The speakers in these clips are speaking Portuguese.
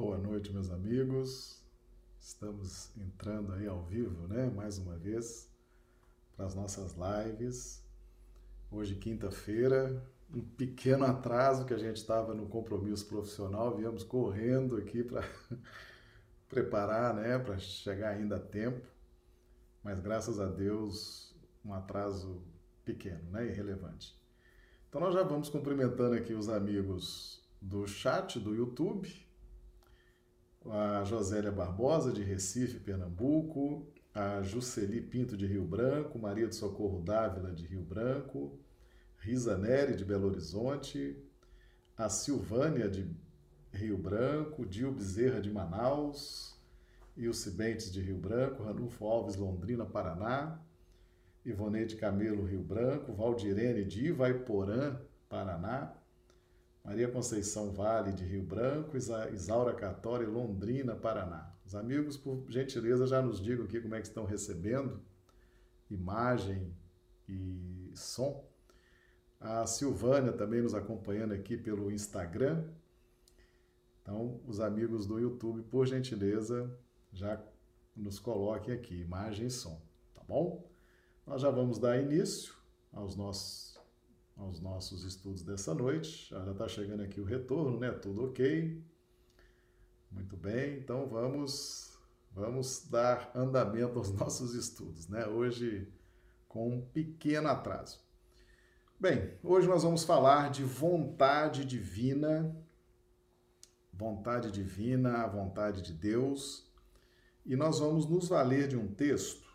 Boa noite, meus amigos. Estamos entrando aí ao vivo, né? Mais uma vez para as nossas lives. Hoje, quinta-feira, um pequeno atraso que a gente estava no compromisso profissional, viemos correndo aqui para preparar, né, para chegar ainda a tempo. Mas graças a Deus, um atraso pequeno, né, irrelevante. Então nós já vamos cumprimentando aqui os amigos do chat do YouTube, a Josélia Barbosa, de Recife, Pernambuco, a Juceli Pinto, de Rio Branco, Maria do Socorro Dávila, de Rio Branco, Risa Neri, de Belo Horizonte, a Silvânia, de Rio Branco, Dil Bezerra, de Manaus, Ilse Bentes, de Rio Branco, Ranulfo Alves, Londrina, Paraná, Ivoneide Camelo, Rio Branco, Valdirene, de Ivaiporã, Paraná, Maria Conceição Vale, de Rio Branco, Isaura Catori, Londrina, Paraná. Os amigos, por gentileza, já nos digam aqui como é que estão recebendo imagem e som. A Silvânia também nos acompanhando aqui pelo Instagram. Então, os amigos do YouTube, por gentileza, já nos coloquem aqui, imagem e som, tá bom? Nós já vamos dar início aos nossos aos nossos estudos dessa noite. Já está chegando aqui o retorno, né? Tudo ok. Muito bem, então vamos vamos dar andamento aos nossos estudos, né? Hoje com um pequeno atraso. Bem, hoje nós vamos falar de vontade divina, vontade divina, a vontade de Deus, e nós vamos nos valer de um texto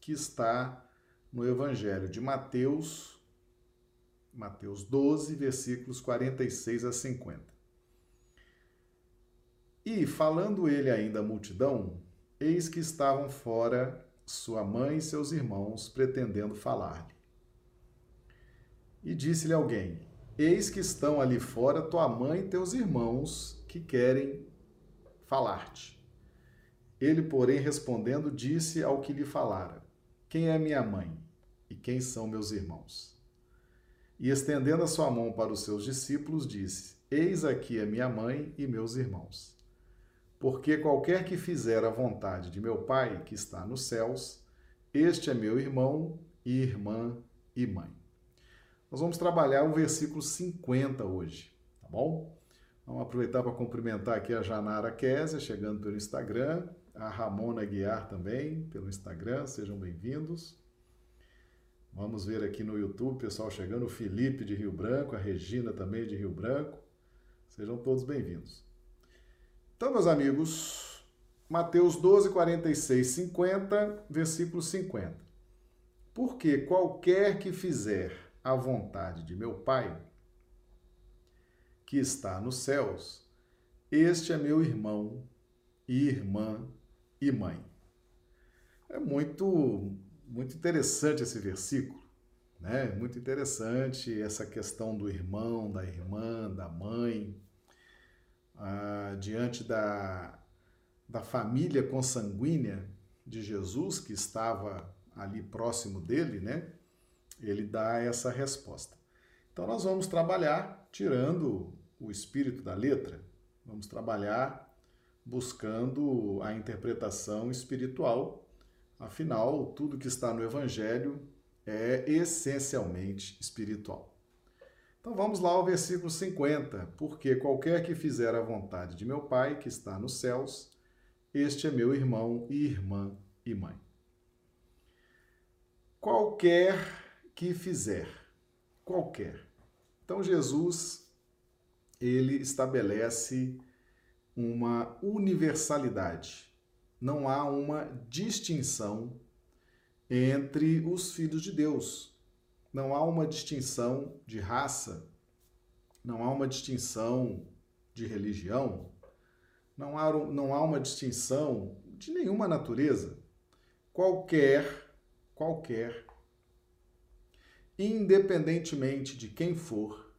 que está no Evangelho de Mateus, Mateus 12, versículos 46 a 50. E, falando ele ainda à multidão, eis que estavam fora sua mãe e seus irmãos, pretendendo falar-lhe. E disse-lhe alguém: Eis que estão ali fora tua mãe e teus irmãos, que querem falar-te. Ele, porém, respondendo, disse ao que lhe falara: Quem é minha mãe e quem são meus irmãos? E estendendo a sua mão para os seus discípulos, disse: Eis aqui a minha mãe e meus irmãos. Porque qualquer que fizer a vontade de meu Pai que está nos céus, este é meu irmão e irmã e mãe. Nós vamos trabalhar o versículo 50 hoje, tá bom? Vamos aproveitar para cumprimentar aqui a Janara Kézia, chegando pelo Instagram, a Ramona Guiar também, pelo Instagram, sejam bem-vindos. Vamos ver aqui no YouTube, pessoal chegando, o Felipe de Rio Branco, a Regina também de Rio Branco. Sejam todos bem-vindos. Então, meus amigos, Mateus 12, 46, 50, versículo 50. Porque qualquer que fizer a vontade de meu Pai, que está nos céus, este é meu irmão e irmã e mãe. É muito muito interessante esse versículo, né? Muito interessante essa questão do irmão, da irmã, da mãe, ah, diante da, da família consanguínea de Jesus que estava ali próximo dele, né? Ele dá essa resposta. Então nós vamos trabalhar tirando o espírito da letra, vamos trabalhar buscando a interpretação espiritual Afinal, tudo que está no Evangelho é essencialmente espiritual. Então vamos lá ao versículo 50. Porque qualquer que fizer a vontade de meu Pai, que está nos céus, este é meu irmão e irmã e mãe. Qualquer que fizer, qualquer. Então Jesus ele estabelece uma universalidade não há uma distinção entre os filhos de Deus. Não há uma distinção de raça, não há uma distinção de religião, não há, não há uma distinção de nenhuma natureza. Qualquer, qualquer, independentemente de quem for,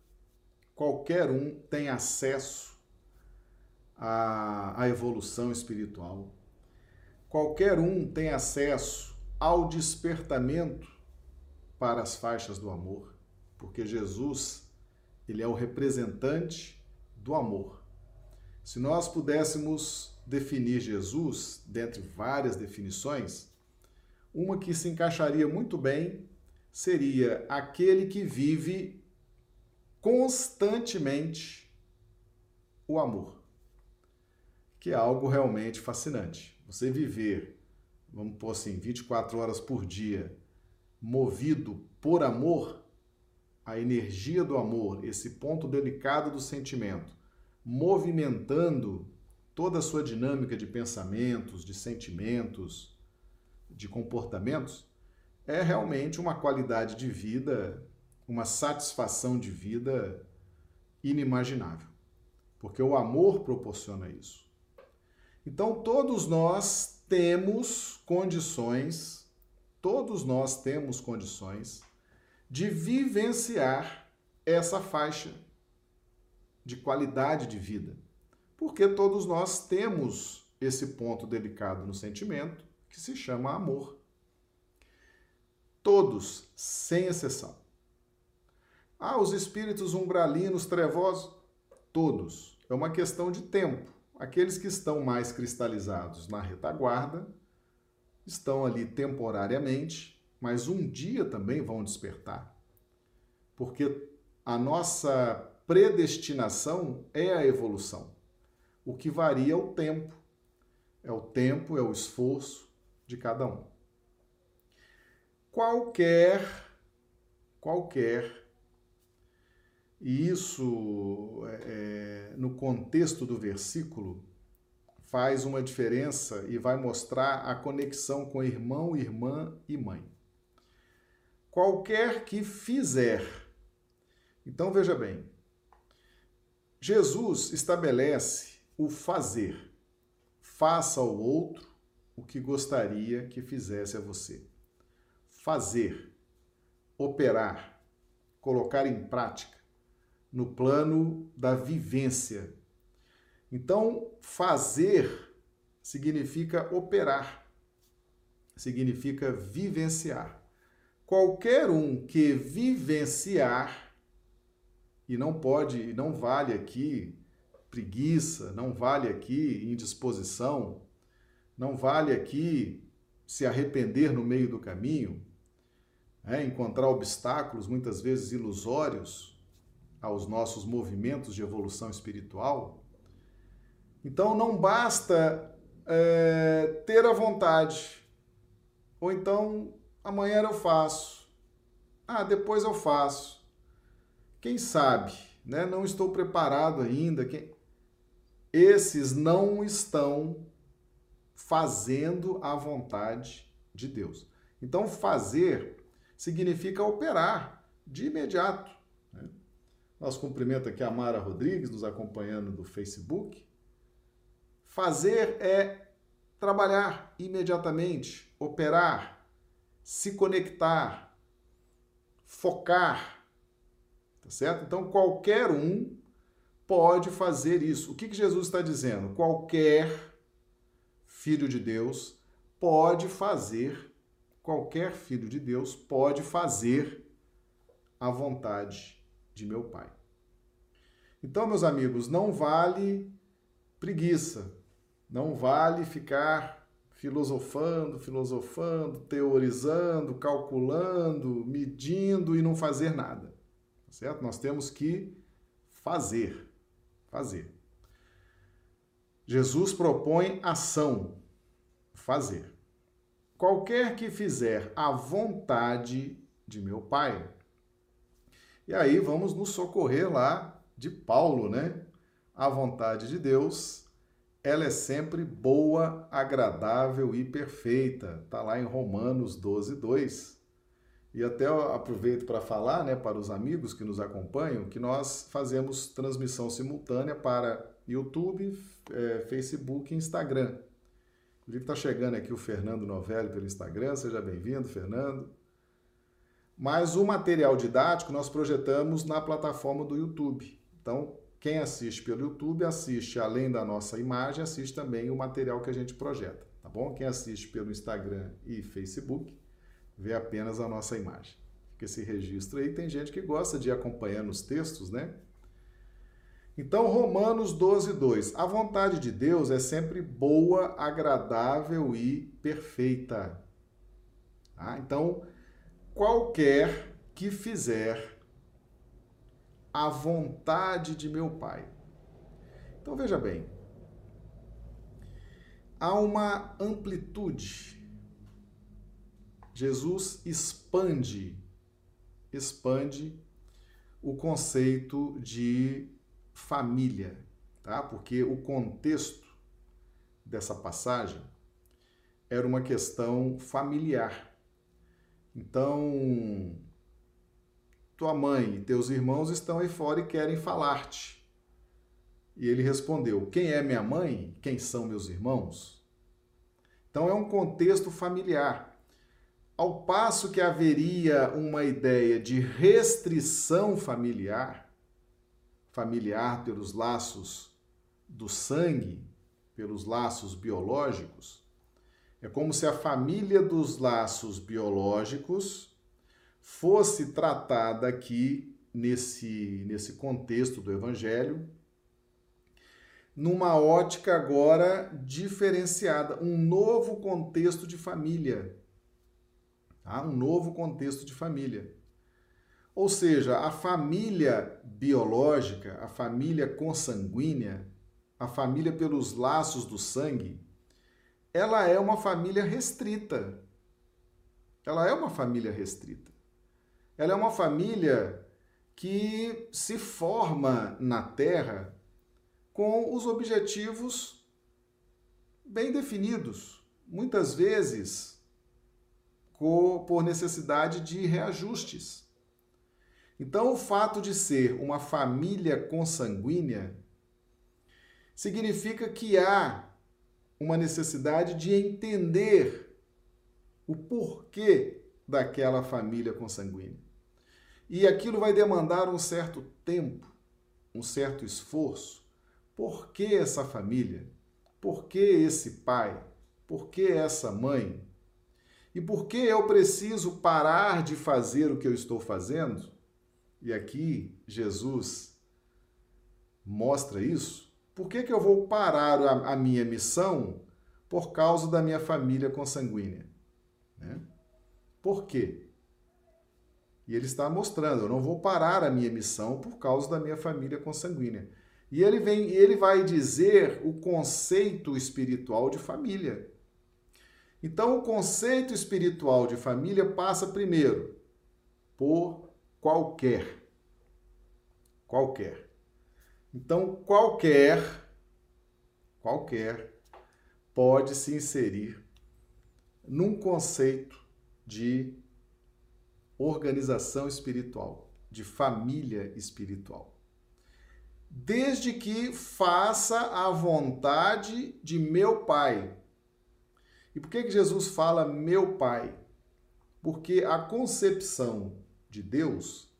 qualquer um tem acesso à, à evolução espiritual qualquer um tem acesso ao despertamento para as faixas do amor, porque Jesus, ele é o representante do amor. Se nós pudéssemos definir Jesus, dentre várias definições, uma que se encaixaria muito bem seria aquele que vive constantemente o amor, que é algo realmente fascinante. Você viver, vamos pôr assim, 24 horas por dia, movido por amor, a energia do amor, esse ponto delicado do sentimento, movimentando toda a sua dinâmica de pensamentos, de sentimentos, de comportamentos, é realmente uma qualidade de vida, uma satisfação de vida inimaginável. Porque o amor proporciona isso. Então, todos nós temos condições, todos nós temos condições de vivenciar essa faixa de qualidade de vida. Porque todos nós temos esse ponto delicado no sentimento que se chama amor. Todos, sem exceção. Ah, os espíritos umbralinos, trevosos, todos. É uma questão de tempo. Aqueles que estão mais cristalizados na retaguarda estão ali temporariamente, mas um dia também vão despertar. Porque a nossa predestinação é a evolução. O que varia é o tempo. É o tempo, é o esforço de cada um. Qualquer, qualquer, e isso é, no contexto do versículo faz uma diferença e vai mostrar a conexão com irmão, irmã e mãe. Qualquer que fizer. Então veja bem, Jesus estabelece o fazer. Faça ao outro o que gostaria que fizesse a você. Fazer, operar, colocar em prática, no plano da vivência. Então, fazer significa operar, significa vivenciar. Qualquer um que vivenciar, e não pode, não vale aqui preguiça, não vale aqui indisposição, não vale aqui se arrepender no meio do caminho, é, encontrar obstáculos muitas vezes ilusórios aos nossos movimentos de evolução espiritual. Então não basta é, ter a vontade, ou então amanhã eu faço, ah, depois eu faço. Quem sabe, né? Não estou preparado ainda. Quem... Esses não estão fazendo a vontade de Deus. Então, fazer significa operar de imediato. Nós cumprimento aqui a Mara Rodrigues, nos acompanhando do Facebook. Fazer é trabalhar imediatamente, operar, se conectar, focar. Tá certo? Então, qualquer um pode fazer isso. O que, que Jesus está dizendo? Qualquer filho de Deus, pode fazer, qualquer filho de Deus pode fazer a vontade de meu Pai. Então, meus amigos, não vale preguiça, não vale ficar filosofando, filosofando, teorizando, calculando, medindo e não fazer nada. Tá certo? Nós temos que fazer, fazer. Jesus propõe ação, fazer. Qualquer que fizer a vontade de meu Pai. E aí vamos nos socorrer lá de Paulo, né? A vontade de Deus, ela é sempre boa, agradável e perfeita. Tá lá em Romanos 12, 2. E até aproveito para falar, né, para os amigos que nos acompanham, que nós fazemos transmissão simultânea para YouTube, é, Facebook e Instagram. Inclusive está chegando aqui o Fernando Novelli pelo Instagram, seja bem-vindo, Fernando. Mas o material didático nós projetamos na plataforma do YouTube. Então, quem assiste pelo YouTube assiste, além da nossa imagem, assiste também o material que a gente projeta, tá bom? Quem assiste pelo Instagram e Facebook vê apenas a nossa imagem. Fica esse registro aí. Tem gente que gosta de ir acompanhando os textos, né? Então, Romanos 12, 2. A vontade de Deus é sempre boa, agradável e perfeita. Tá? Então, qualquer que fizer a vontade de meu Pai. Então, veja bem, há uma amplitude. Jesus expande, expande o conceito de família, tá? Porque o contexto dessa passagem era uma questão familiar. Então, tua mãe e teus irmãos estão aí fora e querem falar-te. E ele respondeu: Quem é minha mãe? Quem são meus irmãos? Então é um contexto familiar. Ao passo que haveria uma ideia de restrição familiar, familiar pelos laços do sangue, pelos laços biológicos, é como se a família dos laços biológicos fosse tratada aqui nesse, nesse contexto do Evangelho, numa ótica agora diferenciada, um novo contexto de família. Tá? Um novo contexto de família. Ou seja, a família biológica, a família consanguínea, a família pelos laços do sangue, ela é uma família restrita. Ela é uma família restrita. Ela é uma família que se forma na Terra com os objetivos bem definidos, muitas vezes por necessidade de reajustes. Então, o fato de ser uma família consanguínea significa que há uma necessidade de entender o porquê daquela família consanguínea. E aquilo vai demandar um certo tempo, um certo esforço. Por que essa família? Por que esse pai? Por que essa mãe? E por que eu preciso parar de fazer o que eu estou fazendo? E aqui Jesus mostra isso. Por que, que eu vou parar a, a minha missão por causa da minha família consanguínea? Né? Por quê? E ele está mostrando, eu não vou parar a minha missão por causa da minha família consanguínea. E ele vem, ele vai dizer o conceito espiritual de família. Então, o conceito espiritual de família passa primeiro por qualquer. Qualquer. Então, qualquer, qualquer pode se inserir num conceito de organização espiritual, de família espiritual. Desde que faça a vontade de meu Pai. E por que, que Jesus fala meu Pai? Porque a concepção de Deus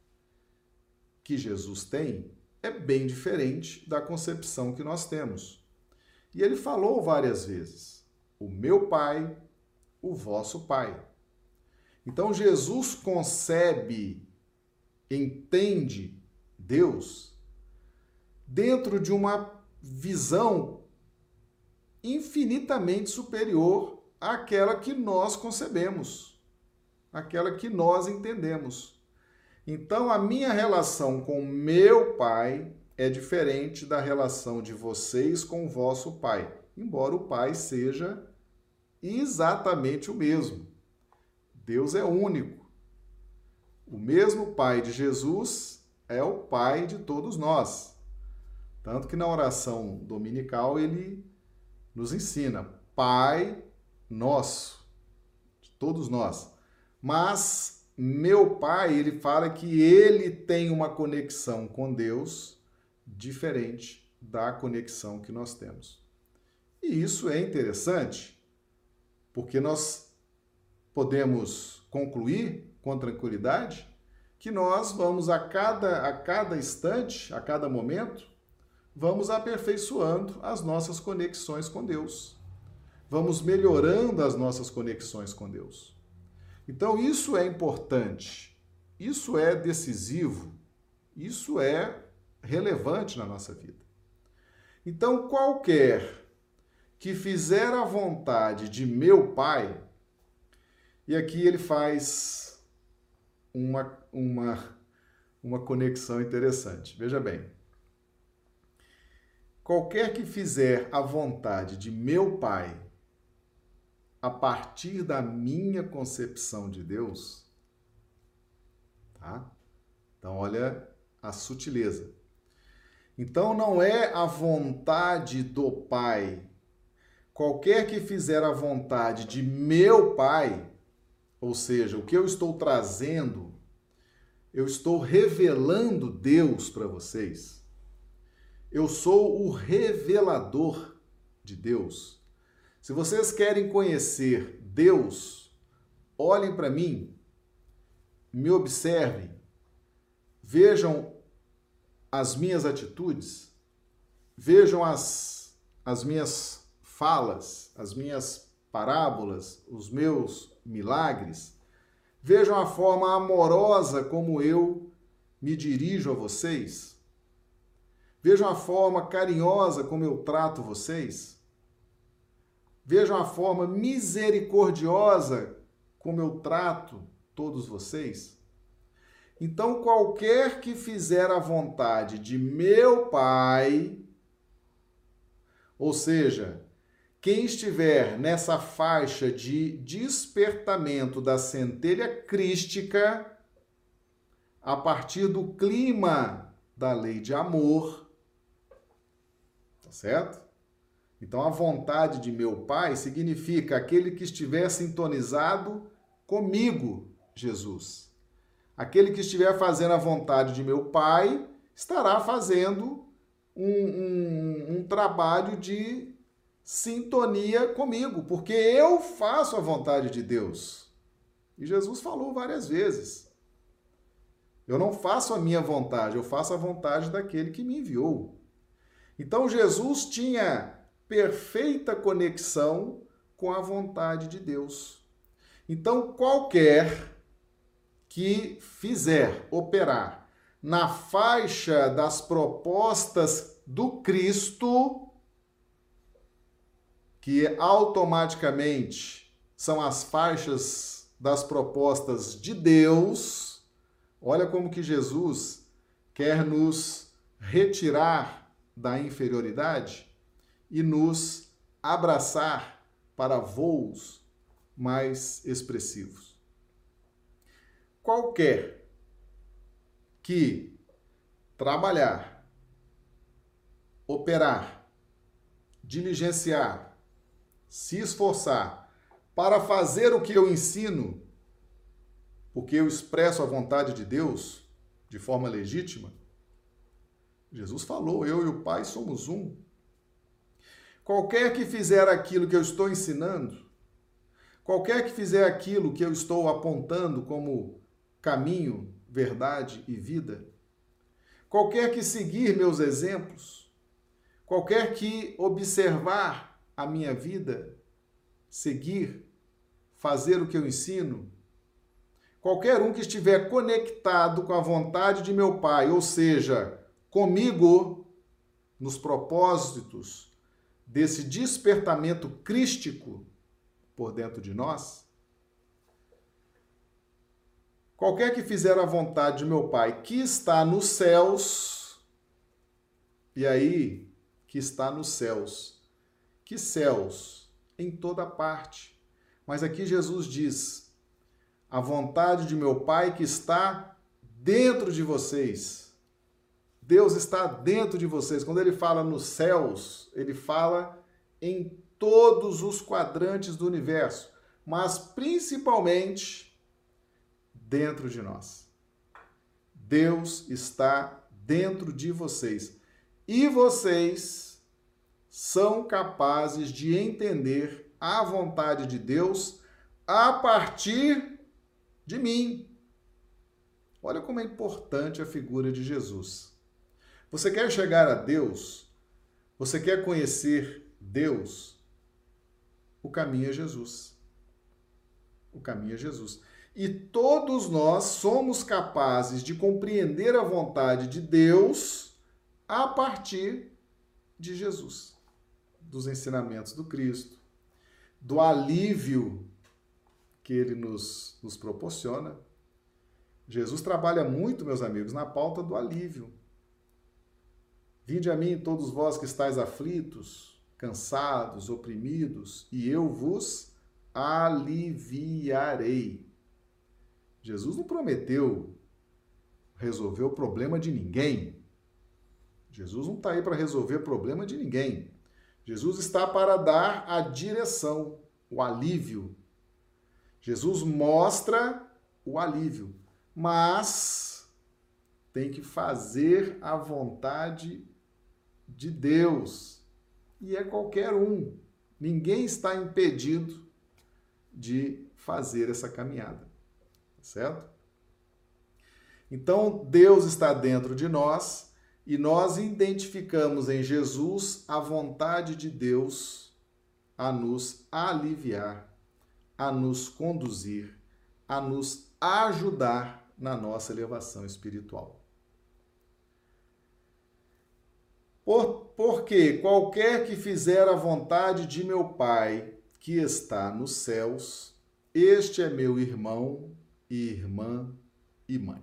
que Jesus tem é bem diferente da concepção que nós temos. E ele falou várias vezes: o meu Pai, o vosso Pai. Então Jesus concebe, entende Deus dentro de uma visão infinitamente superior àquela que nós concebemos, àquela que nós entendemos. Então, a minha relação com meu pai é diferente da relação de vocês com o vosso pai, embora o pai seja exatamente o mesmo. Deus é único. O mesmo pai de Jesus é o pai de todos nós. Tanto que na oração dominical ele nos ensina: Pai nosso, de todos nós. Mas meu pai, ele fala que ele tem uma conexão com Deus diferente da conexão que nós temos. E isso é interessante, porque nós podemos concluir com tranquilidade que nós vamos a cada, a cada instante, a cada momento, vamos aperfeiçoando as nossas conexões com Deus. Vamos melhorando as nossas conexões com Deus. Então, isso é importante, isso é decisivo, isso é relevante na nossa vida. Então, qualquer que fizer a vontade de meu Pai, e aqui ele faz uma, uma, uma conexão interessante. Veja bem. Qualquer que fizer a vontade de meu Pai, a partir da minha concepção de Deus, tá? Então, olha a sutileza. Então, não é a vontade do Pai. Qualquer que fizer a vontade de meu Pai, ou seja, o que eu estou trazendo, eu estou revelando Deus para vocês. Eu sou o revelador de Deus. Se vocês querem conhecer Deus, olhem para mim, me observem, vejam as minhas atitudes, vejam as, as minhas falas, as minhas parábolas, os meus milagres, vejam a forma amorosa como eu me dirijo a vocês, vejam a forma carinhosa como eu trato vocês, vejam a forma misericordiosa como eu trato todos vocês? Então, qualquer que fizer a vontade de meu Pai, ou seja, quem estiver nessa faixa de despertamento da centelha crística, a partir do clima da lei de amor, tá certo? Então, a vontade de meu Pai significa aquele que estiver sintonizado comigo, Jesus. Aquele que estiver fazendo a vontade de meu Pai estará fazendo um, um, um trabalho de sintonia comigo, porque eu faço a vontade de Deus. E Jesus falou várias vezes. Eu não faço a minha vontade, eu faço a vontade daquele que me enviou. Então Jesus tinha perfeita conexão com a vontade de Deus. Então, qualquer que fizer operar na faixa das propostas do Cristo, que automaticamente são as faixas das propostas de Deus, olha como que Jesus quer nos retirar da inferioridade e nos abraçar para voos mais expressivos. Qualquer que trabalhar, operar, diligenciar, se esforçar para fazer o que eu ensino, porque eu expresso a vontade de Deus de forma legítima, Jesus falou: eu e o Pai somos um. Qualquer que fizer aquilo que eu estou ensinando, qualquer que fizer aquilo que eu estou apontando como caminho, verdade e vida. Qualquer que seguir meus exemplos, qualquer que observar a minha vida, seguir, fazer o que eu ensino, qualquer um que estiver conectado com a vontade de meu Pai, ou seja, comigo, nos propósitos desse despertamento crístico por dentro de nós, Qualquer que fizer a vontade de meu Pai que está nos céus, e aí, que está nos céus. Que céus? Em toda parte. Mas aqui Jesus diz: a vontade de meu Pai que está dentro de vocês. Deus está dentro de vocês. Quando ele fala nos céus, ele fala em todos os quadrantes do universo, mas principalmente dentro de nós. Deus está dentro de vocês. E vocês são capazes de entender a vontade de Deus a partir de mim. Olha como é importante a figura de Jesus. Você quer chegar a Deus? Você quer conhecer Deus? O caminho é Jesus. O caminho é Jesus. E todos nós somos capazes de compreender a vontade de Deus a partir de Jesus, dos ensinamentos do Cristo, do alívio que ele nos, nos proporciona. Jesus trabalha muito, meus amigos, na pauta do alívio. Vinde a mim todos vós que estáis aflitos, cansados, oprimidos, e eu vos aliviarei. Jesus não prometeu resolver o problema de ninguém. Jesus não está aí para resolver o problema de ninguém. Jesus está para dar a direção, o alívio. Jesus mostra o alívio, mas tem que fazer a vontade de Deus. E é qualquer um. Ninguém está impedido de fazer essa caminhada. Certo? Então, Deus está dentro de nós e nós identificamos em Jesus a vontade de Deus a nos aliviar, a nos conduzir, a nos ajudar na nossa elevação espiritual. Por, porque qualquer que fizer a vontade de meu Pai que está nos céus, este é meu irmão e irmã e mãe.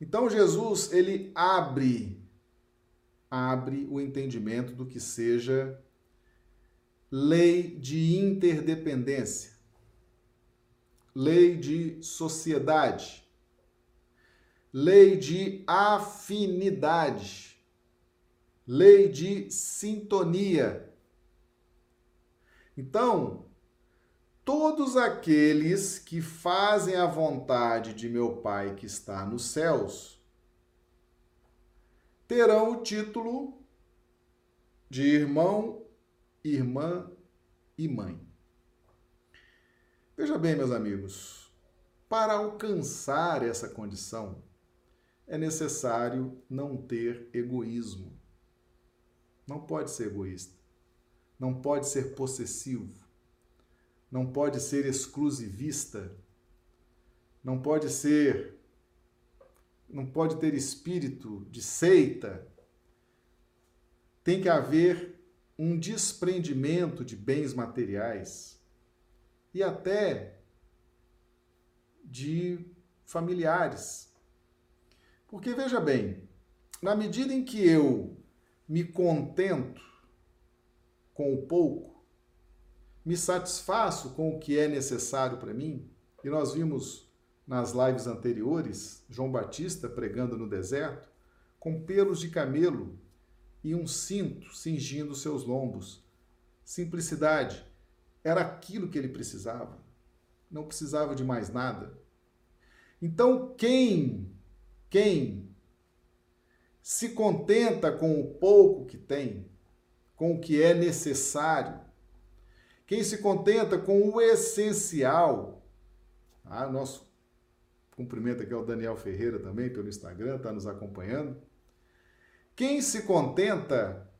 Então Jesus, ele abre abre o entendimento do que seja lei de interdependência, lei de sociedade, lei de afinidade, lei de sintonia. Então, todos aqueles que fazem a vontade de meu Pai que está nos céus terão o título de irmão, irmã e mãe. Veja bem, meus amigos, para alcançar essa condição é necessário não ter egoísmo. Não pode ser egoísta. Não pode ser possessivo não pode ser exclusivista, não pode ser, não pode ter espírito de seita. Tem que haver um desprendimento de bens materiais e até de familiares. Porque veja bem, na medida em que eu me contento com o pouco, me satisfaço com o que é necessário para mim? E nós vimos nas lives anteriores João Batista pregando no deserto com pelos de camelo e um cinto cingindo seus lombos. Simplicidade era aquilo que ele precisava. Não precisava de mais nada. Então, quem quem se contenta com o pouco que tem, com o que é necessário, quem se contenta com o essencial. Ah, nosso cumprimento aqui ao Daniel Ferreira também pelo Instagram, está nos acompanhando. Quem se contenta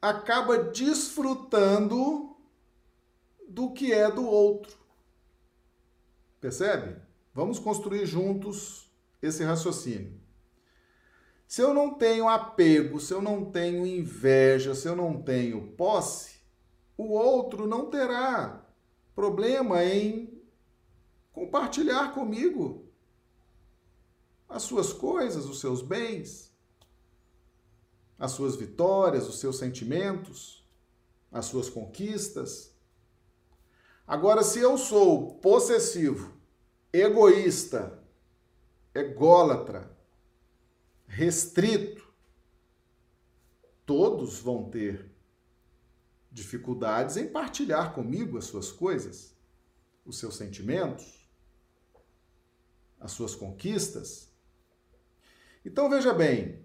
acaba desfrutando do que é do outro. Percebe? Vamos construir juntos esse raciocínio. Se eu não tenho apego, se eu não tenho inveja, se eu não tenho posse, o outro não terá problema em compartilhar comigo as suas coisas, os seus bens, as suas vitórias, os seus sentimentos, as suas conquistas. Agora, se eu sou possessivo, egoísta, ególatra, restrito, todos vão ter dificuldades em partilhar comigo as suas coisas, os seus sentimentos, as suas conquistas. Então veja bem,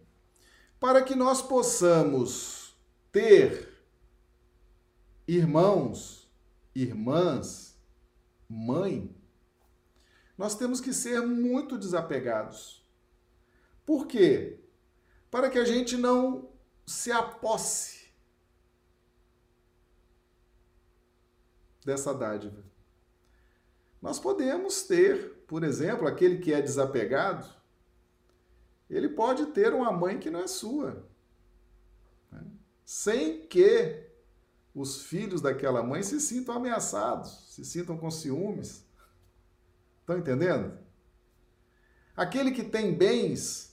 para que nós possamos ter irmãos, irmãs, mãe, nós temos que ser muito desapegados. Por quê? Para que a gente não se aposse dessa dádiva. Nós podemos ter, por exemplo, aquele que é desapegado, ele pode ter uma mãe que não é sua. Né? Sem que os filhos daquela mãe se sintam ameaçados, se sintam com ciúmes. Estão entendendo? Aquele que tem bens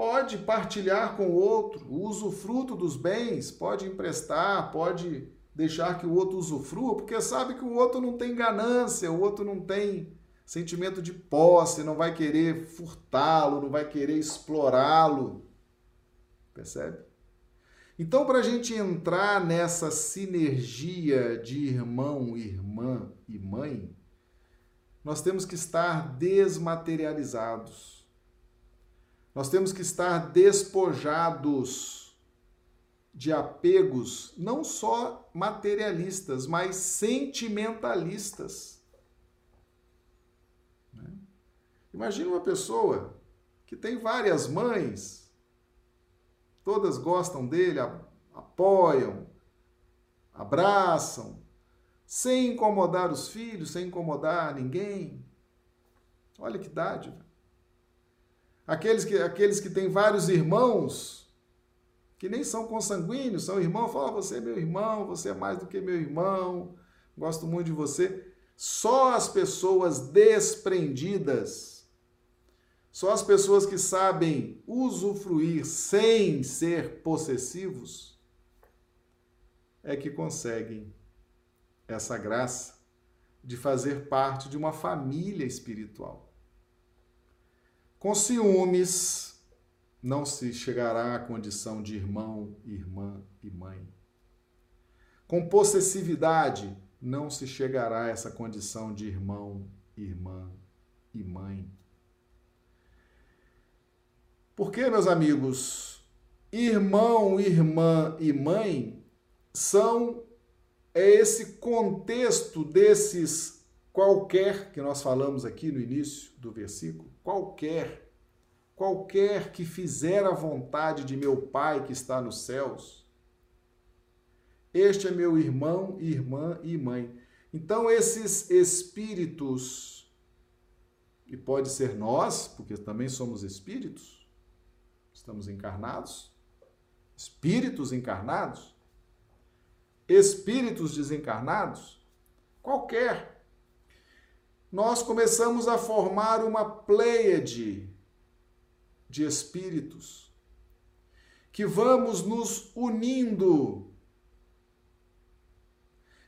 pode partilhar com o outro, o usufruto dos bens, pode emprestar, pode deixar que o outro usufrua, porque sabe que o outro não tem ganância, o outro não tem sentimento de posse, não vai querer furtá-lo, não vai querer explorá-lo. Percebe? Então, para a gente entrar nessa sinergia de irmão, irmã e mãe, nós temos que estar desmaterializados. Nós temos que estar despojados de apegos não só materialistas, mas sentimentalistas. Né? Imagina uma pessoa que tem várias mães, todas gostam dele, apoiam, abraçam, sem incomodar os filhos, sem incomodar ninguém. Olha que dádiva. Aqueles que, aqueles que têm vários irmãos, que nem são consanguíneos, são irmãos, falam, você é meu irmão, você é mais do que meu irmão, gosto muito de você. Só as pessoas desprendidas, só as pessoas que sabem usufruir sem ser possessivos, é que conseguem essa graça de fazer parte de uma família espiritual. Com ciúmes, não se chegará à condição de irmão, irmã e mãe. Com possessividade, não se chegará a essa condição de irmão, irmã e mãe. Porque, meus amigos, irmão, irmã e mãe são é esse contexto desses qualquer que nós falamos aqui no início do versículo, qualquer, qualquer que fizer a vontade de meu Pai que está nos céus, este é meu irmão, irmã e mãe. Então, esses espíritos, e pode ser nós, porque também somos espíritos, estamos encarnados, espíritos encarnados, espíritos desencarnados, qualquer, nós começamos a formar uma pleiade de espíritos que vamos nos unindo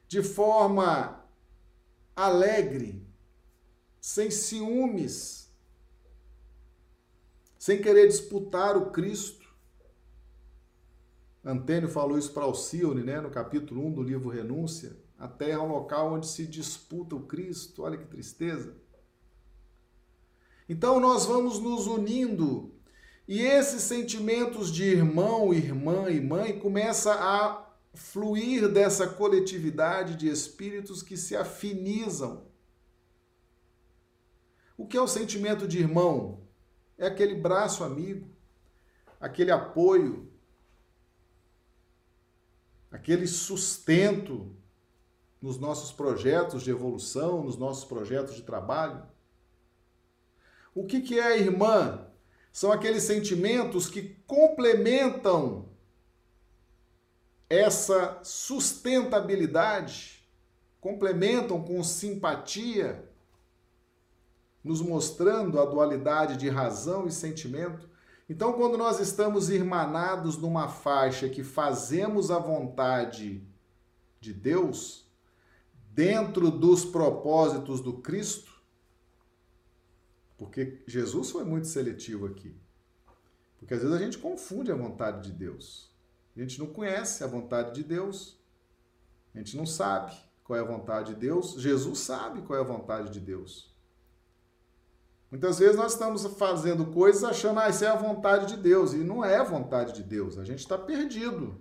de forma alegre, sem ciúmes, sem querer disputar o Cristo Antênio falou isso para Alcione, né, no capítulo 1 do livro Renúncia. A terra é um local onde se disputa o Cristo. Olha que tristeza. Então nós vamos nos unindo e esses sentimentos de irmão, irmã e mãe começa a fluir dessa coletividade de espíritos que se afinizam. O que é o sentimento de irmão? É aquele braço amigo, aquele apoio, aquele sustento nos nossos projetos de evolução, nos nossos projetos de trabalho. O que, que é irmã? São aqueles sentimentos que complementam essa sustentabilidade, complementam com simpatia, nos mostrando a dualidade de razão e sentimento. Então, quando nós estamos irmanados numa faixa que fazemos a vontade de Deus, dentro dos propósitos do Cristo, porque Jesus foi muito seletivo aqui. Porque às vezes a gente confunde a vontade de Deus. A gente não conhece a vontade de Deus. A gente não sabe qual é a vontade de Deus. Jesus sabe qual é a vontade de Deus. Muitas vezes nós estamos fazendo coisas achando, ah, isso é a vontade de Deus. E não é a vontade de Deus. A gente está perdido.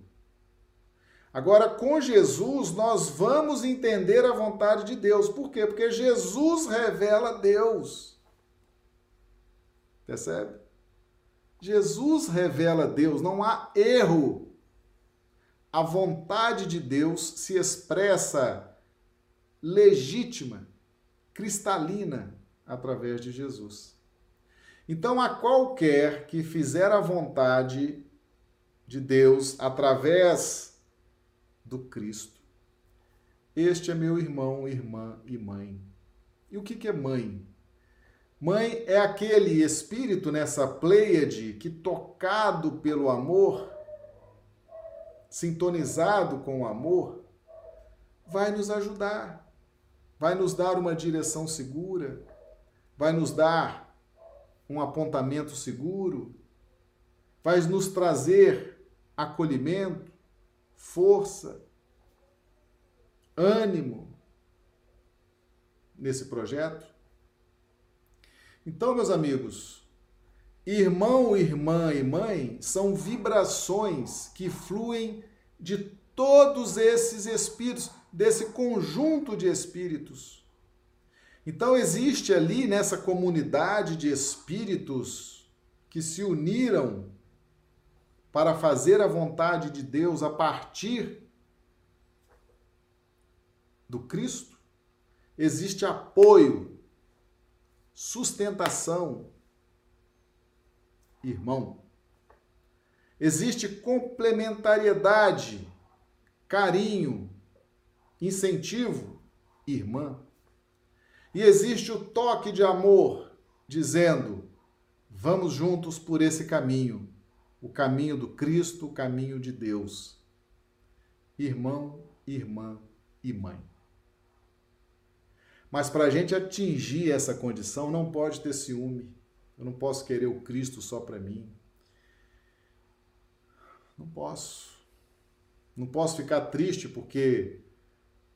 Agora, com Jesus, nós vamos entender a vontade de Deus. Por quê? Porque Jesus revela Deus. Percebe? Jesus revela Deus, não há erro. A vontade de Deus se expressa legítima, cristalina, através de Jesus. Então, a qualquer que fizer a vontade de Deus através do Cristo, este é meu irmão, irmã e mãe. E o que é mãe? Mãe é aquele espírito nessa pleiade que, tocado pelo amor, sintonizado com o amor, vai nos ajudar, vai nos dar uma direção segura, vai nos dar um apontamento seguro, vai nos trazer acolhimento, força, ânimo nesse projeto. Então, meus amigos, irmão, irmã e mãe são vibrações que fluem de todos esses espíritos, desse conjunto de espíritos. Então, existe ali nessa comunidade de espíritos que se uniram para fazer a vontade de Deus a partir do Cristo, existe apoio sustentação, irmão. Existe complementariedade, carinho, incentivo, irmã. E existe o toque de amor, dizendo: vamos juntos por esse caminho, o caminho do Cristo, o caminho de Deus. Irmão, irmã e mãe. Mas para a gente atingir essa condição, não pode ter ciúme. Eu não posso querer o Cristo só para mim. Não posso. Não posso ficar triste porque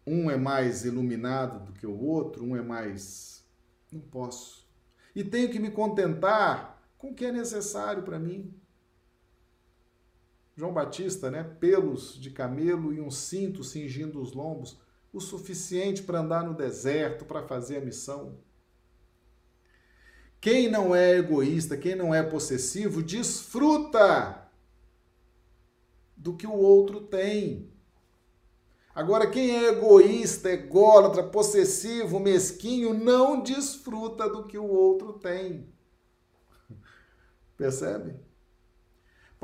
um é mais iluminado do que o outro, um é mais. Não posso. E tenho que me contentar com o que é necessário para mim. João Batista, né? Pelos de camelo e um cinto cingindo os lombos o suficiente para andar no deserto, para fazer a missão. Quem não é egoísta, quem não é possessivo, desfruta do que o outro tem. Agora, quem é egoísta, ególatra, possessivo, mesquinho, não desfruta do que o outro tem. Percebe?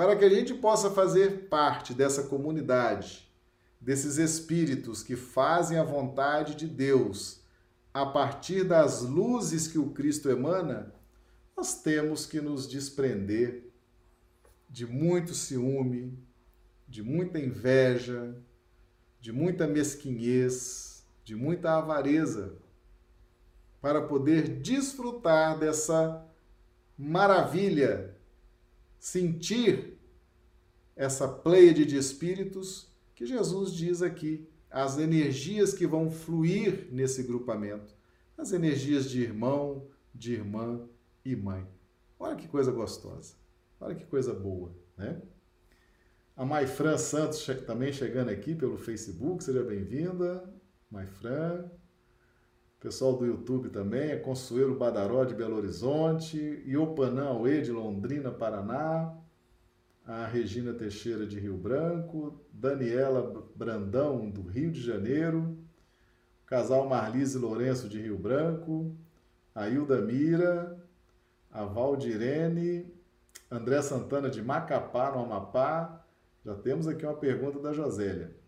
Para que a gente possa fazer parte dessa comunidade, desses espíritos que fazem a vontade de Deus a partir das luzes que o Cristo emana, nós temos que nos desprender de muito ciúme, de muita inveja, de muita mesquinhez, de muita avareza, para poder desfrutar dessa maravilha, sentir essa pleiade de espíritos que Jesus diz aqui, as energias que vão fluir nesse grupamento, as energias de irmão, de irmã e mãe. Olha que coisa gostosa, olha que coisa boa, né? A Maifran Santos também chegando aqui pelo Facebook, seja bem-vinda, Maifran. Pessoal do YouTube também, é Consuelo Badaró de Belo Horizonte, Iopanã Aue de Londrina, Paraná a Regina Teixeira de Rio Branco, Daniela Brandão do Rio de Janeiro, o casal Marlise Lourenço de Rio Branco, a Hilda Mira, a Valdirene, André Santana de Macapá, no Amapá. Já temos aqui uma pergunta da Josélia.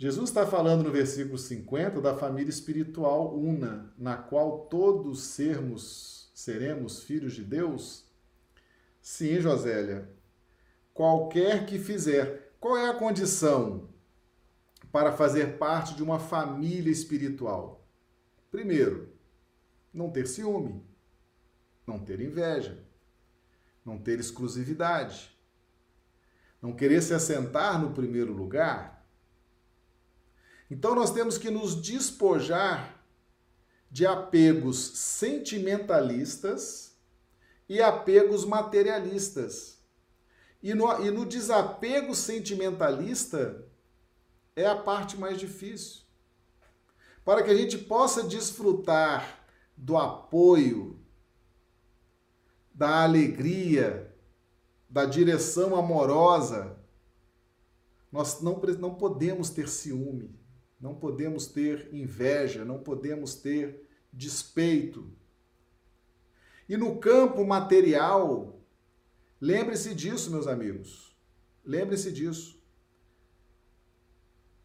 Jesus está falando no versículo 50 da família espiritual una, na qual todos sermos, seremos filhos de Deus? Sim, Josélia, qualquer que fizer. Qual é a condição para fazer parte de uma família espiritual? Primeiro, não ter ciúme, não ter inveja, não ter exclusividade, não querer se assentar no primeiro lugar. Então nós temos que nos despojar de apegos sentimentalistas e apegos materialistas. E no, e no desapego sentimentalista é a parte mais difícil. Para que a gente possa desfrutar do apoio, da alegria, da direção amorosa, nós não, não podemos ter ciúme, não podemos ter inveja, não podemos ter despeito. E no campo material, lembre-se disso, meus amigos. Lembre-se disso.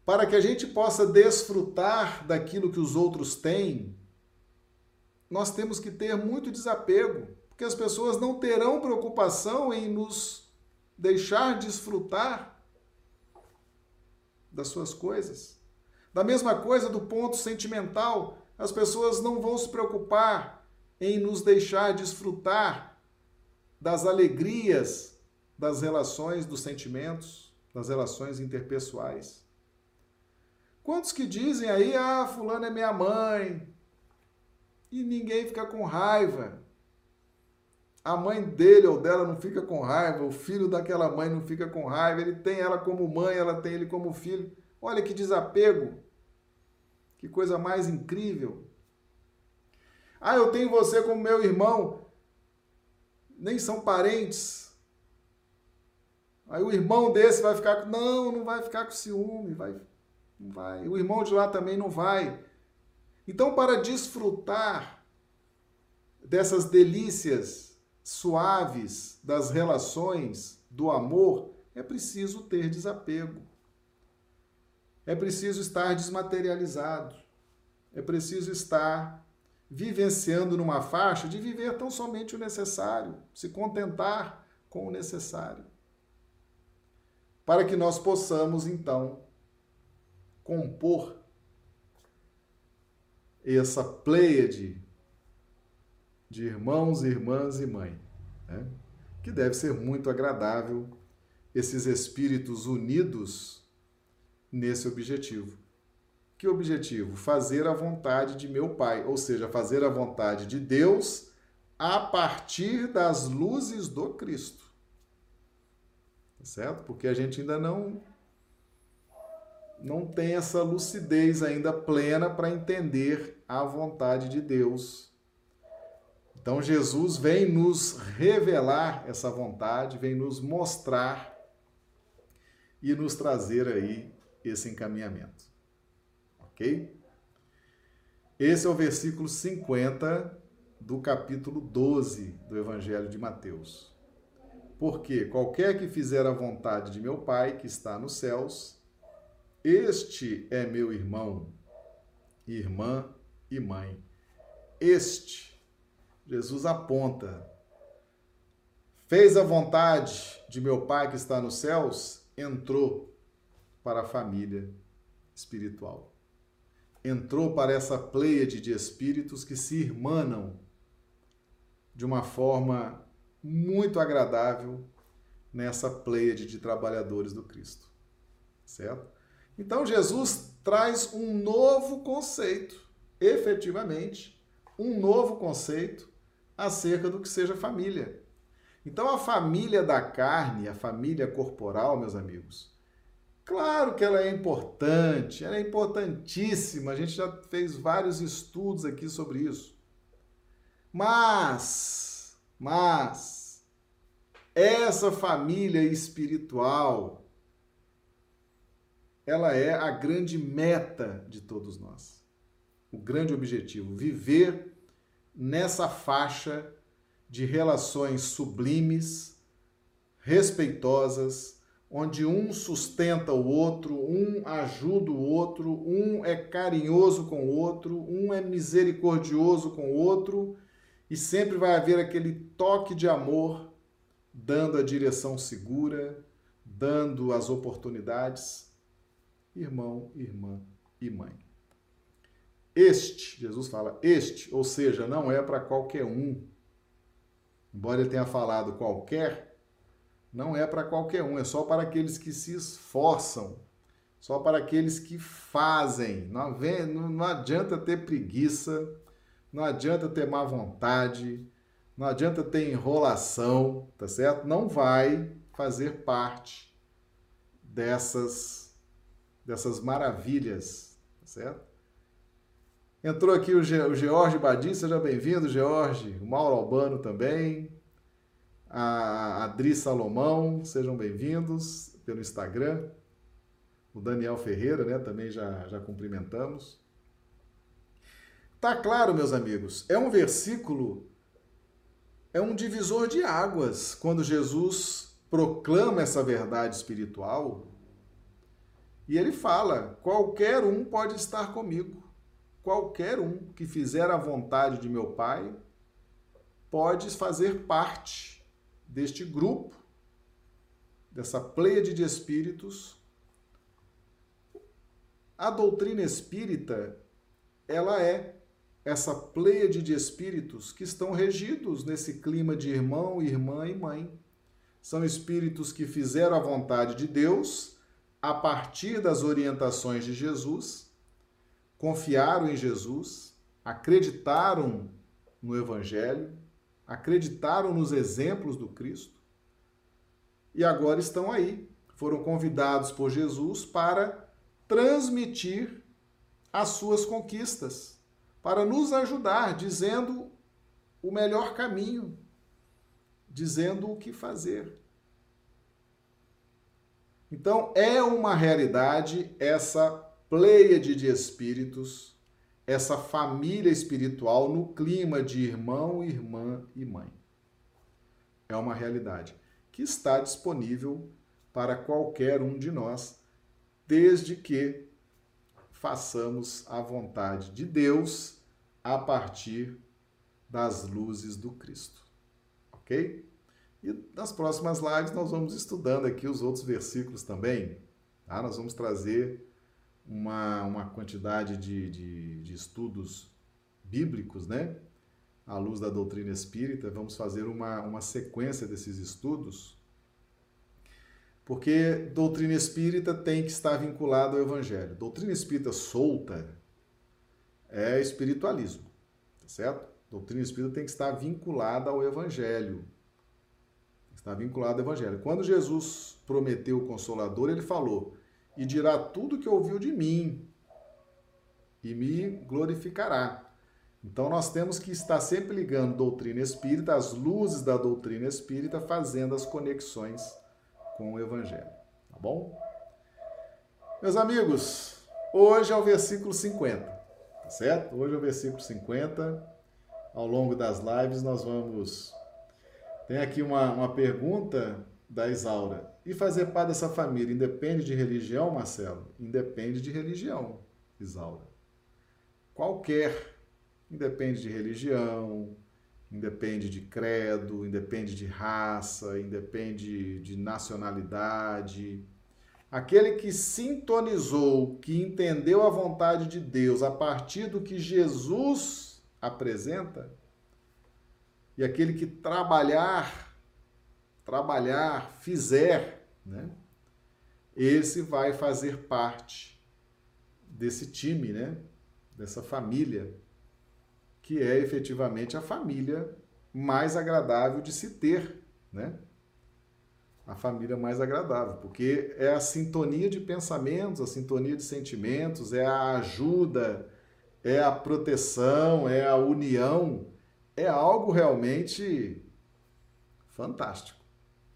Para que a gente possa desfrutar daquilo que os outros têm, nós temos que ter muito desapego, porque as pessoas não terão preocupação em nos deixar desfrutar das suas coisas. Da mesma coisa do ponto sentimental, as pessoas não vão se preocupar em nos deixar desfrutar das alegrias das relações, dos sentimentos, das relações interpessoais. Quantos que dizem aí, ah, fulano é minha mãe, e ninguém fica com raiva. A mãe dele ou dela não fica com raiva, o filho daquela mãe não fica com raiva, ele tem ela como mãe, ela tem ele como filho. Olha que desapego. Que coisa mais incrível. Ah, eu tenho você como meu irmão. Nem são parentes. Aí o irmão desse vai ficar. Não, não vai ficar com ciúme. Vai, não vai. O irmão de lá também não vai. Então, para desfrutar dessas delícias suaves das relações, do amor, é preciso ter desapego. É preciso estar desmaterializado. É preciso estar vivenciando numa faixa de viver tão somente o necessário, se contentar com o necessário. Para que nós possamos, então, compor essa pleiade de irmãos, irmãs e mãe, né? que deve ser muito agradável esses espíritos unidos nesse objetivo. Que objetivo? Fazer a vontade de meu Pai, ou seja, fazer a vontade de Deus a partir das luzes do Cristo. Tá certo? Porque a gente ainda não não tem essa lucidez ainda plena para entender a vontade de Deus. Então Jesus vem nos revelar essa vontade, vem nos mostrar e nos trazer aí esse encaminhamento. OK? Esse é o versículo 50 do capítulo 12 do Evangelho de Mateus. Porque qualquer que fizer a vontade de meu Pai que está nos céus, este é meu irmão, irmã e mãe. Este, Jesus aponta, fez a vontade de meu Pai que está nos céus, entrou para a família espiritual. Entrou para essa pleiade de espíritos que se irmanam de uma forma muito agradável nessa pleiade de trabalhadores do Cristo. Certo? Então Jesus traz um novo conceito, efetivamente, um novo conceito acerca do que seja família. Então a família da carne, a família corporal, meus amigos, claro que ela é importante, ela é importantíssima, a gente já fez vários estudos aqui sobre isso. Mas, mas, essa família espiritual, ela é a grande meta de todos nós. O grande objetivo, viver nessa faixa de relações sublimes, respeitosas, onde um sustenta o outro, um ajuda o outro, um é carinhoso com o outro, um é misericordioso com o outro, e sempre vai haver aquele toque de amor, dando a direção segura, dando as oportunidades irmão, irmã e mãe. Este, Jesus fala, este, ou seja, não é para qualquer um. Embora ele tenha falado qualquer, não é para qualquer um, é só para aqueles que se esforçam, só para aqueles que fazem. Não, vem, não, não adianta ter preguiça, não adianta ter má vontade, não adianta ter enrolação, tá certo? Não vai fazer parte dessas dessas maravilhas, tá certo? Entrou aqui o, Ge o George Badim, seja bem-vindo, George. O Mauro Albano também. A Adri Salomão, sejam bem-vindos pelo Instagram. O Daniel Ferreira, né, também já, já cumprimentamos. Tá claro, meus amigos, é um versículo é um divisor de águas quando Jesus proclama essa verdade espiritual e ele fala: qualquer um pode estar comigo. Qualquer um que fizer a vontade de meu Pai pode fazer parte deste grupo, dessa pleiade de espíritos. A doutrina espírita, ela é essa pleiade de espíritos que estão regidos nesse clima de irmão, irmã e mãe. São espíritos que fizeram a vontade de Deus a partir das orientações de Jesus, confiaram em Jesus, acreditaram no Evangelho, acreditaram nos exemplos do Cristo e agora estão aí. Foram convidados por Jesus para transmitir as suas conquistas, para nos ajudar, dizendo o melhor caminho, dizendo o que fazer. Então, é uma realidade essa pleiade de espíritos, essa família espiritual no clima de irmão, irmã e mãe. É uma realidade que está disponível para qualquer um de nós, desde que façamos a vontade de Deus a partir das luzes do Cristo. Ok? E nas próximas lives nós vamos estudando aqui os outros versículos também. Tá? Nós vamos trazer uma, uma quantidade de, de, de estudos bíblicos, né? À luz da doutrina espírita. Vamos fazer uma, uma sequência desses estudos. Porque doutrina espírita tem que estar vinculada ao evangelho. Doutrina espírita solta é espiritualismo, tá certo? Doutrina espírita tem que estar vinculada ao evangelho. Está vinculado ao Evangelho. Quando Jesus prometeu o Consolador, ele falou: E dirá tudo que ouviu de mim, e me glorificará. Então nós temos que estar sempre ligando doutrina espírita, as luzes da doutrina espírita, fazendo as conexões com o Evangelho. Tá bom? Meus amigos, hoje é o versículo 50, tá certo? Hoje é o versículo 50. Ao longo das lives nós vamos tem aqui uma, uma pergunta da Isaura. E fazer parte dessa família independe de religião, Marcelo? Independe de religião, Isaura. Qualquer. Independe de religião, independe de credo, independe de raça, independe de nacionalidade. Aquele que sintonizou, que entendeu a vontade de Deus a partir do que Jesus apresenta, e aquele que trabalhar, trabalhar, fizer, né? Esse vai fazer parte desse time, né? Dessa família, que é efetivamente a família mais agradável de se ter, né? A família mais agradável, porque é a sintonia de pensamentos, a sintonia de sentimentos, é a ajuda, é a proteção, é a união é algo realmente fantástico,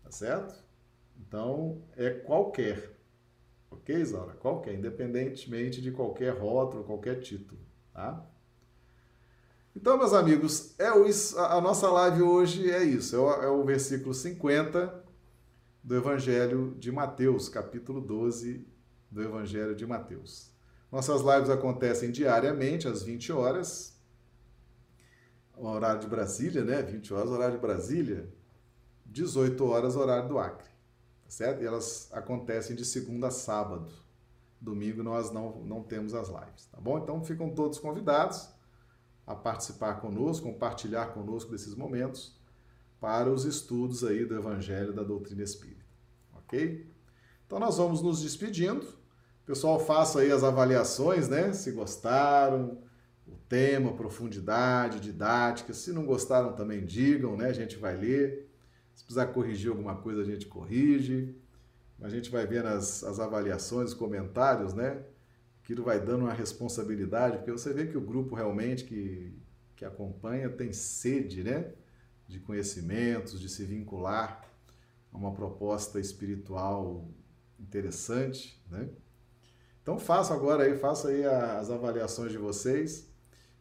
tá certo? Então, é qualquer, ok, Zora? Qualquer, independentemente de qualquer rótulo, qualquer título, tá? Então, meus amigos, é isso, a nossa live hoje é isso, é o, é o versículo 50 do Evangelho de Mateus, capítulo 12 do Evangelho de Mateus. Nossas lives acontecem diariamente às 20 horas, horário de Brasília, né? 20 horas, horário de Brasília, 18 horas, horário do Acre, certo? E elas acontecem de segunda a sábado. Domingo nós não, não temos as lives, tá bom? Então ficam todos convidados a participar conosco, compartilhar conosco desses momentos para os estudos aí do Evangelho da doutrina espírita, ok? Então nós vamos nos despedindo. Pessoal, faça aí as avaliações, né? Se gostaram, o tema, profundidade, didática. Se não gostaram, também digam, né? A gente vai ler. Se precisar corrigir alguma coisa, a gente corrige. A gente vai vendo as, as avaliações, os comentários, né? Aquilo vai dando uma responsabilidade, porque você vê que o grupo realmente que, que acompanha tem sede, né? De conhecimentos, de se vincular a uma proposta espiritual interessante, né? Então faça agora aí, faça aí as avaliações de vocês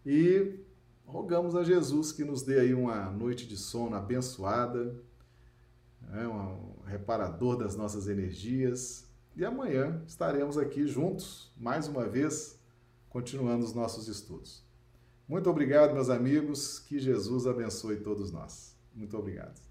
e rogamos a Jesus que nos dê aí uma noite de sono abençoada, né, um reparador das nossas energias. E amanhã estaremos aqui juntos, mais uma vez, continuando os nossos estudos. Muito obrigado, meus amigos. Que Jesus abençoe todos nós. Muito obrigado.